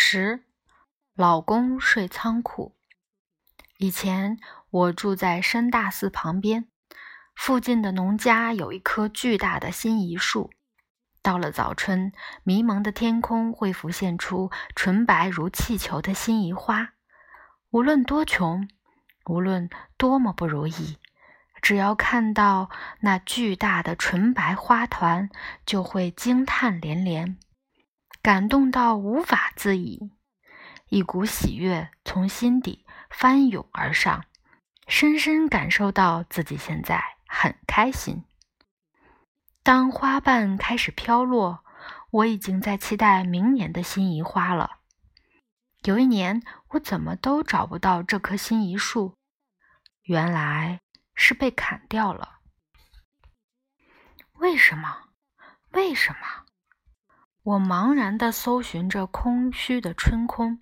十，老公睡仓库。以前我住在深大寺旁边，附近的农家有一棵巨大的辛夷树。到了早春，迷蒙的天空会浮现出纯白如气球的辛夷花。无论多穷，无论多么不如意，只要看到那巨大的纯白花团，就会惊叹连连。感动到无法自已，一股喜悦从心底翻涌而上，深深感受到自己现在很开心。当花瓣开始飘落，我已经在期待明年的心仪花了。有一年，我怎么都找不到这棵心仪树，原来是被砍掉了。为什么？为什么？我茫然地搜寻着空虚的春空，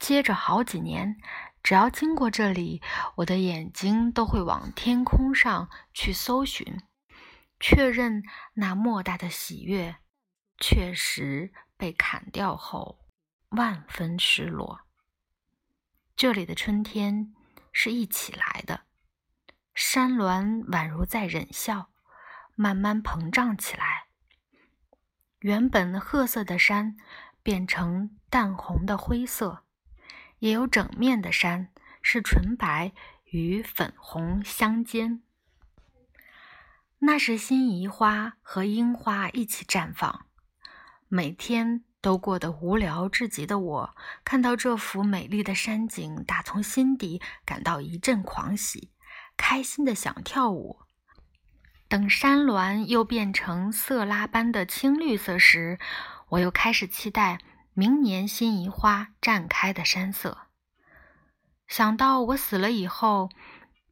接着好几年，只要经过这里，我的眼睛都会往天空上去搜寻，确认那莫大的喜悦确实被砍掉后，万分失落。这里的春天是一起来的，山峦宛如在忍笑，慢慢膨胀起来。原本褐色的山变成淡红的灰色，也有整面的山是纯白与粉红相间。那是辛夷花和樱花一起绽放。每天都过得无聊至极的我，看到这幅美丽的山景，打从心底感到一阵狂喜，开心的想跳舞。等山峦又变成色拉般的青绿色时，我又开始期待明年辛夷花绽开的山色。想到我死了以后，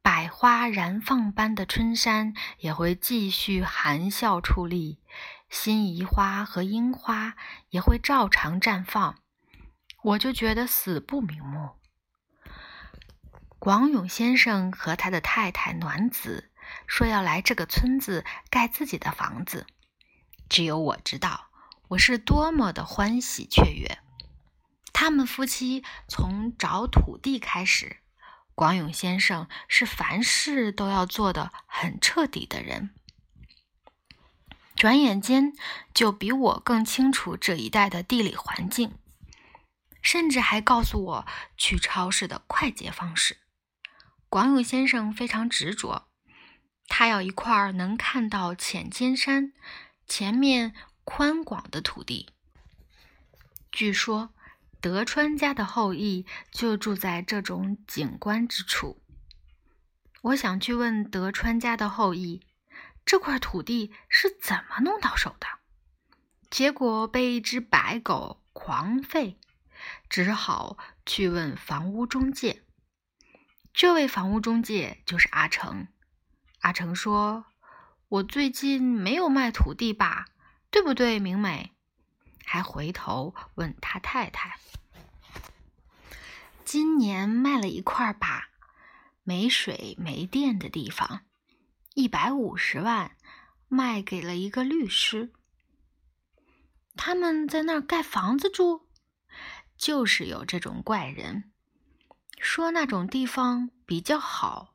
百花燃放般的春山也会继续含笑矗立，辛夷花和樱花也会照常绽放，我就觉得死不瞑目。广永先生和他的太太暖子。说要来这个村子盖自己的房子，只有我知道我是多么的欢喜雀跃。他们夫妻从找土地开始，广永先生是凡事都要做的很彻底的人，转眼间就比我更清楚这一带的地理环境，甚至还告诉我去超市的快捷方式。广永先生非常执着。他要一块能看到浅间山前面宽广的土地。据说德川家的后裔就住在这种景观之处。我想去问德川家的后裔，这块土地是怎么弄到手的？结果被一只白狗狂吠，只好去问房屋中介。这位房屋中介就是阿成。阿成说：“我最近没有卖土地吧？对不对，明美？”还回头问他太太：“今年卖了一块吧，没水没电的地方，一百五十万，卖给了一个律师。他们在那儿盖房子住，就是有这种怪人，说那种地方比较好。”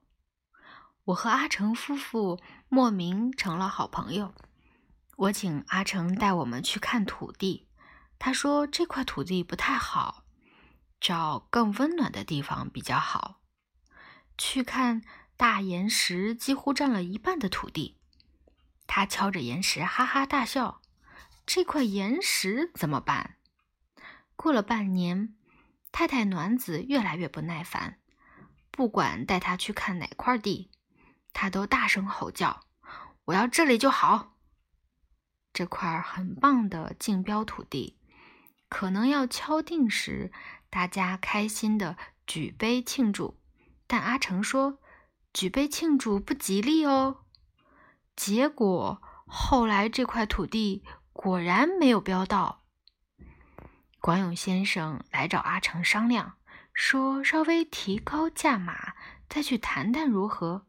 我和阿成夫妇莫名成了好朋友。我请阿成带我们去看土地，他说这块土地不太好，找更温暖的地方比较好。去看大岩石，几乎占了一半的土地。他敲着岩石，哈哈大笑。这块岩石怎么办？过了半年，太太暖子越来越不耐烦，不管带他去看哪块地。他都大声吼叫：“我要这里就好！这块很棒的竞标土地，可能要敲定时，大家开心的举杯庆祝。但阿成说，举杯庆祝不吉利哦。结果后来这块土地果然没有标到。管永先生来找阿成商量，说稍微提高价码，再去谈谈如何。”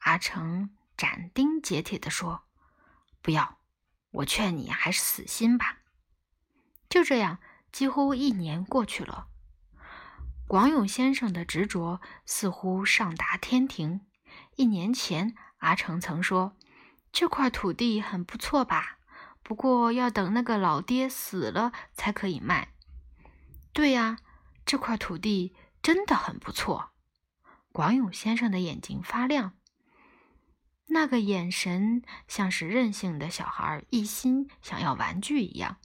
阿成斩钉截铁地说：“不要，我劝你还是死心吧。”就这样，几乎一年过去了。广永先生的执着似乎上达天庭。一年前，阿成曾说：“这块土地很不错吧？不过要等那个老爹死了才可以卖。”对呀，这块土地真的很不错。广永先生的眼睛发亮，那个眼神像是任性的小孩一心想要玩具一样。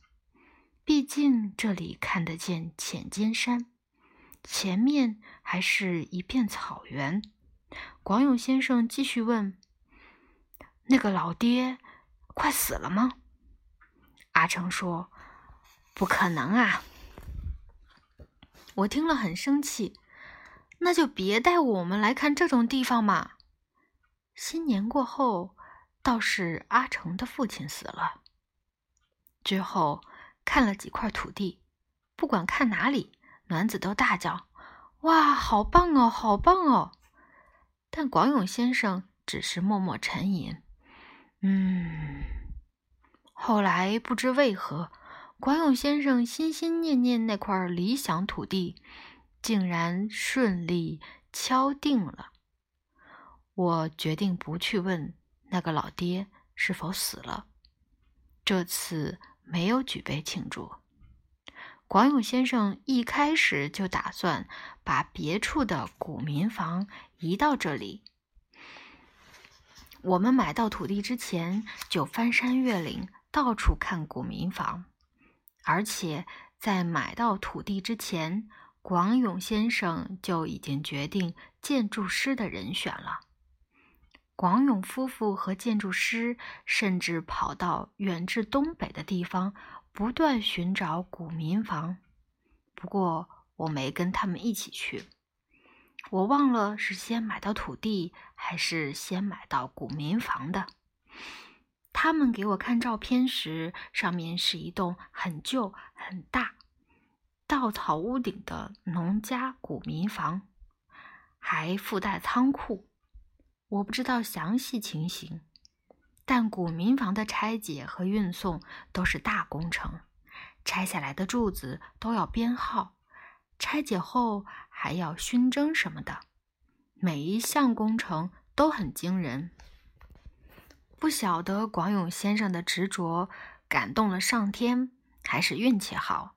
毕竟这里看得见浅间山。前面还是一片草原。广永先生继续问：“那个老爹快死了吗？”阿成说：“不可能啊！”我听了很生气。那就别带我们来看这种地方嘛。新年过后，倒是阿成的父亲死了。之后看了几块土地，不管看哪里。暖子都大叫：“哇，好棒哦，好棒哦！”但广永先生只是默默沉吟。嗯，后来不知为何，广永先生心心念念那块理想土地，竟然顺利敲定了。我决定不去问那个老爹是否死了。这次没有举杯庆祝。广永先生一开始就打算把别处的古民房移到这里。我们买到土地之前就翻山越岭，到处看古民房，而且在买到土地之前，广永先生就已经决定建筑师的人选了。广永夫妇和建筑师甚至跑到远至东北的地方。不断寻找古民房，不过我没跟他们一起去。我忘了是先买到土地还是先买到古民房的。他们给我看照片时，上面是一栋很旧、很大、稻草屋顶的农家古民房，还附带仓库。我不知道详细情形。但古民房的拆解和运送都是大工程，拆下来的柱子都要编号，拆解后还要熏蒸什么的，每一项工程都很惊人。不晓得广永先生的执着感动了上天，还是运气好，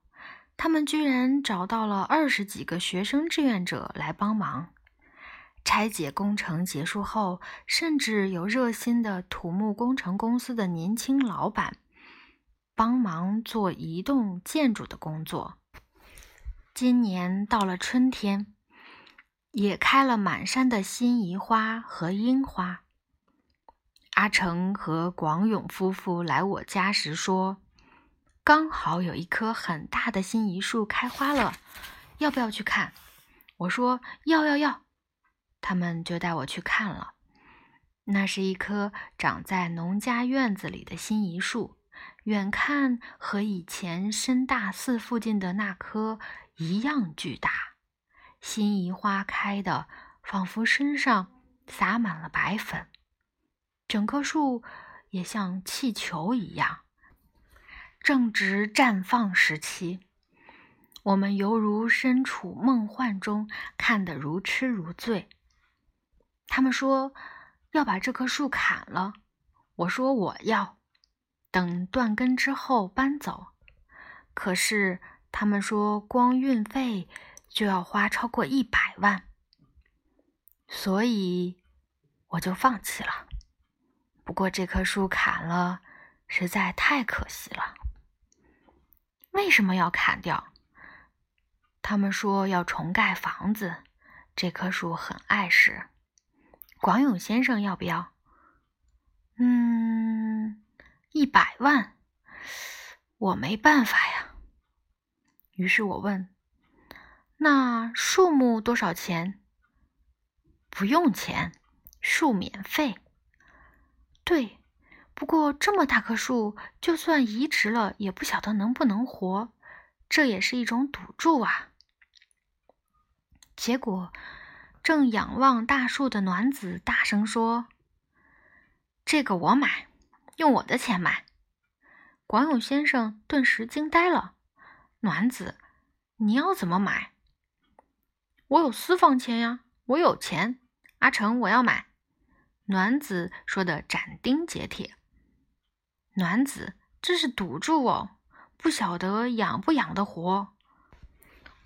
他们居然找到了二十几个学生志愿者来帮忙。拆解工程结束后，甚至有热心的土木工程公司的年轻老板帮忙做移动建筑的工作。今年到了春天，也开了满山的辛夷花和樱花。阿成和广永夫妇来我家时说，刚好有一棵很大的辛夷树开花了，要不要去看？我说要要要。他们就带我去看了，那是一棵长在农家院子里的辛夷树，远看和以前深大寺附近的那棵一样巨大。辛夷花开的仿佛身上洒满了白粉，整棵树也像气球一样，正值绽放时期。我们犹如身处梦幻中，看得如痴如醉。他们说要把这棵树砍了，我说我要等断根之后搬走。可是他们说光运费就要花超过一百万，所以我就放弃了。不过这棵树砍了，实在太可惜了。为什么要砍掉？他们说要重盖房子，这棵树很碍事。广永先生要不要？嗯，一百万，我没办法呀。于是我问：“那树木多少钱？”不用钱，树免费。对，不过这么大棵树，就算移植了，也不晓得能不能活，这也是一种赌注啊。结果。正仰望大树的暖子大声说：“这个我买，用我的钱买。”广永先生顿时惊呆了，暖子，你要怎么买？我有私房钱呀，我有钱。阿成，我要买。暖子说的斩钉截铁。暖子，这是赌注哦，不晓得养不养得活。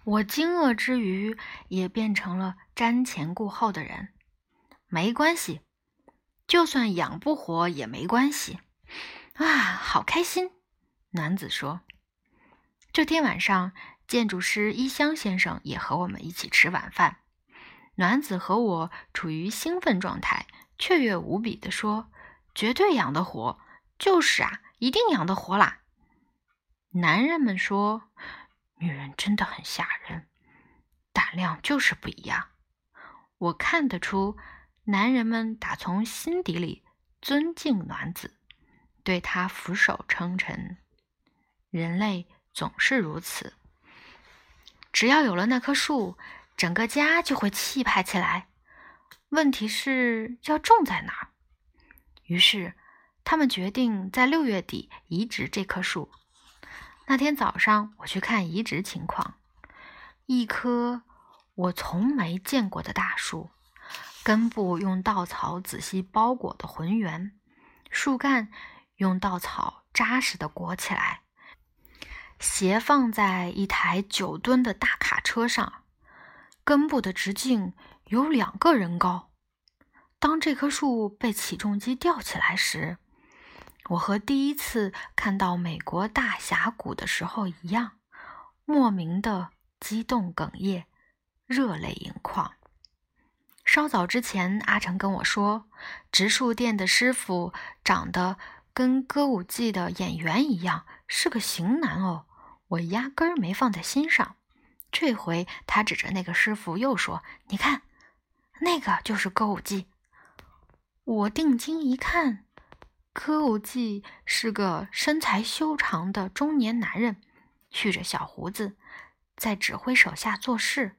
我惊愕之余，也变成了瞻前顾后的人。没关系，就算养不活也没关系。啊，好开心！暖子说。这天晚上，建筑师一香先生也和我们一起吃晚饭。暖子和我处于兴奋状态，雀跃无比地说：“绝对养得活！就是啊，一定养得活啦！”男人们说：“女人真的很吓人，胆量就是不一样。”我看得出，男人们打从心底里尊敬暖子，对他俯首称臣。人类。总是如此。只要有了那棵树，整个家就会气派起来。问题是要种在哪儿？于是他们决定在六月底移植这棵树。那天早上，我去看移植情况。一棵我从没见过的大树，根部用稻草仔细包裹的浑圆，树干用稻草扎实的裹起来。斜放在一台九吨的大卡车上，根部的直径有两个人高。当这棵树被起重机吊起来时，我和第一次看到美国大峡谷的时候一样，莫名的激动哽咽，热泪盈眶。稍早之前，阿成跟我说，植树店的师傅长得跟歌舞伎的演员一样，是个型男哦。我压根儿没放在心上，这回他指着那个师傅又说：“你看，那个就是歌舞伎。”我定睛一看，歌舞伎是个身材修长的中年男人，蓄着小胡子，在指挥手下做事。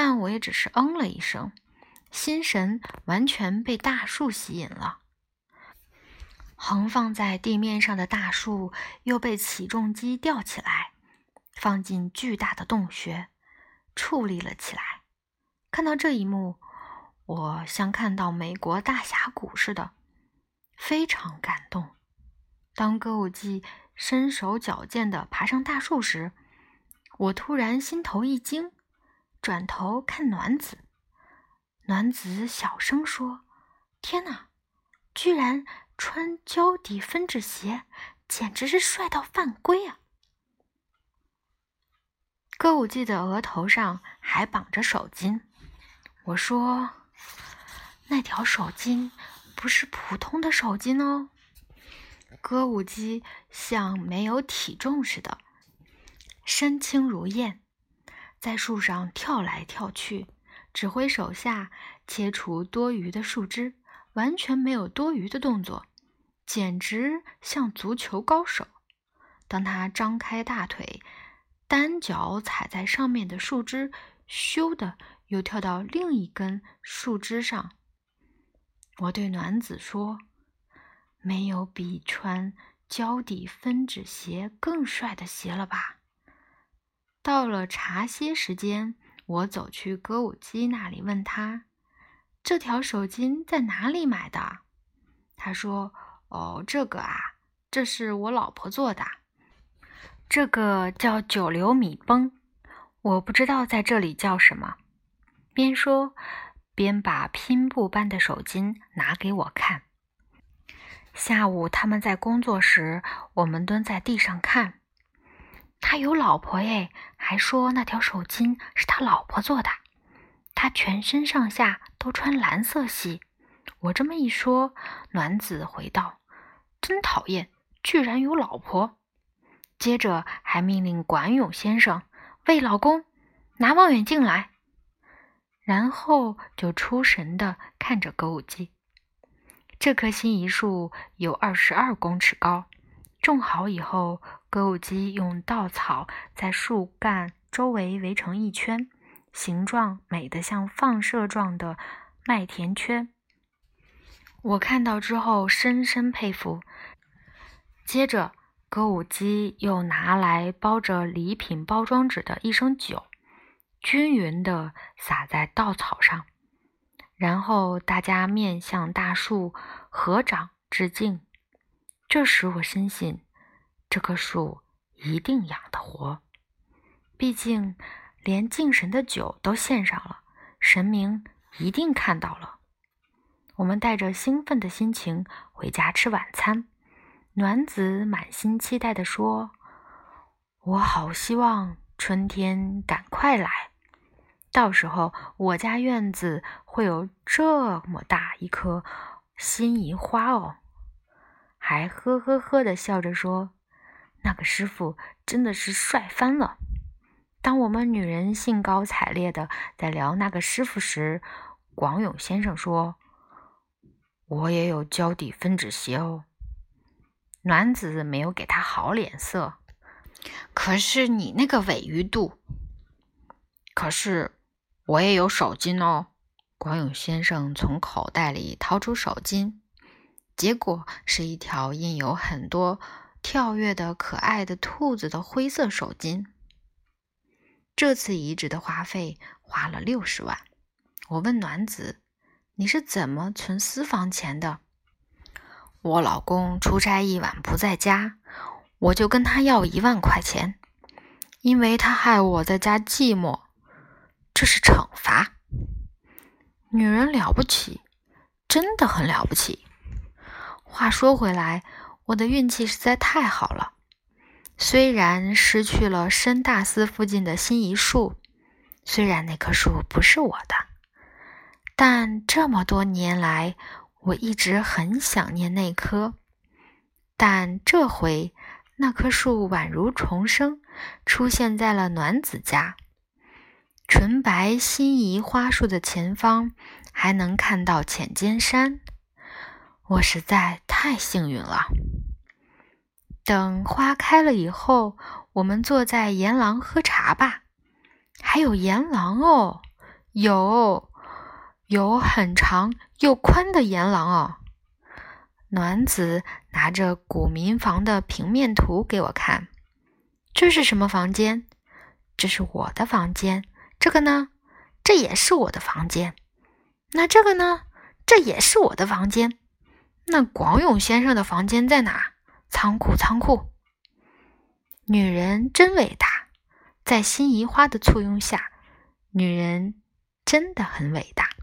但我也只是嗯了一声，心神完全被大树吸引了。横放在地面上的大树又被起重机吊起来，放进巨大的洞穴，矗立了起来。看到这一幕，我像看到美国大峡谷似的，非常感动。当歌舞伎身手矫健地爬上大树时，我突然心头一惊，转头看暖子。暖子小声说：“天哪，居然！”穿胶底分趾鞋，简直是帅到犯规啊！歌舞伎的额头上还绑着手巾。我说：“那条手巾不是普通的手巾哦。”歌舞伎像没有体重似的，身轻如燕，在树上跳来跳去，指挥手下切除多余的树枝。完全没有多余的动作，简直像足球高手。当他张开大腿，单脚踩在上面的树枝，咻的又跳到另一根树枝上。我对暖子说：“没有比穿胶底分趾鞋更帅的鞋了吧？”到了茶歇时间，我走去歌舞伎那里，问他。这条手巾在哪里买的？他说：“哦，这个啊，这是我老婆做的。这个叫九流米绷，我不知道在这里叫什么。”边说边把拼布般的手巾拿给我看。下午他们在工作时，我们蹲在地上看。他有老婆耶，还说那条手巾是他老婆做的。他全身上下都穿蓝色系。我这么一说，暖子回道：“真讨厌，居然有老婆。”接着还命令管勇先生：“喂，老公，拿望远镜来。”然后就出神的看着歌舞伎。这棵心仪树有二十二公尺高，种好以后，歌舞伎用稻草在树干周围围成一圈。形状美得像放射状的麦田圈，我看到之后深深佩服。接着，歌舞姬又拿来包着礼品包装纸的一升酒，均匀地洒在稻草上，然后大家面向大树合掌致敬。这时我深信，这棵树一定养得活，毕竟连敬神的酒都献上了，神明一定看到了。我们带着兴奋的心情回家吃晚餐。暖子满心期待地说：“我好希望春天赶快来，到时候我家院子会有这么大一棵心仪花哦。”还呵呵呵地笑着说：“那个师傅真的是帅翻了。”当我们女人兴高采烈的在聊那个师傅时，广永先生说：“我也有胶底分趾鞋哦。”暖子没有给他好脸色，可是你那个尾鱼肚，可是我也有手巾哦。广永先生从口袋里掏出手巾，结果是一条印有很多跳跃的可爱的兔子的灰色手巾。这次移植的花费花了六十万。我问暖子：“你是怎么存私房钱的？”我老公出差一晚不在家，我就跟他要一万块钱，因为他害我在家寂寞，这是惩罚。女人了不起，真的很了不起。话说回来，我的运气实在太好了，虽然失去了深大寺附近的心仪树，虽然那棵树不是我的，但这么多年来。我一直很想念那棵，但这回那棵树宛如重生，出现在了暖子家。纯白心仪花树的前方还能看到浅间山，我实在太幸运了。等花开了以后，我们坐在岩廊喝茶吧。还有岩廊哦，有。有很长又宽的岩廊哦。暖子拿着古民房的平面图给我看，这是什么房间？这是我的房间。这个呢？这也是我的房间。那这个呢？这也是我的房间。那广永先生的房间在哪？仓库，仓库。女人真伟大，在心仪花的簇拥下，女人真的很伟大。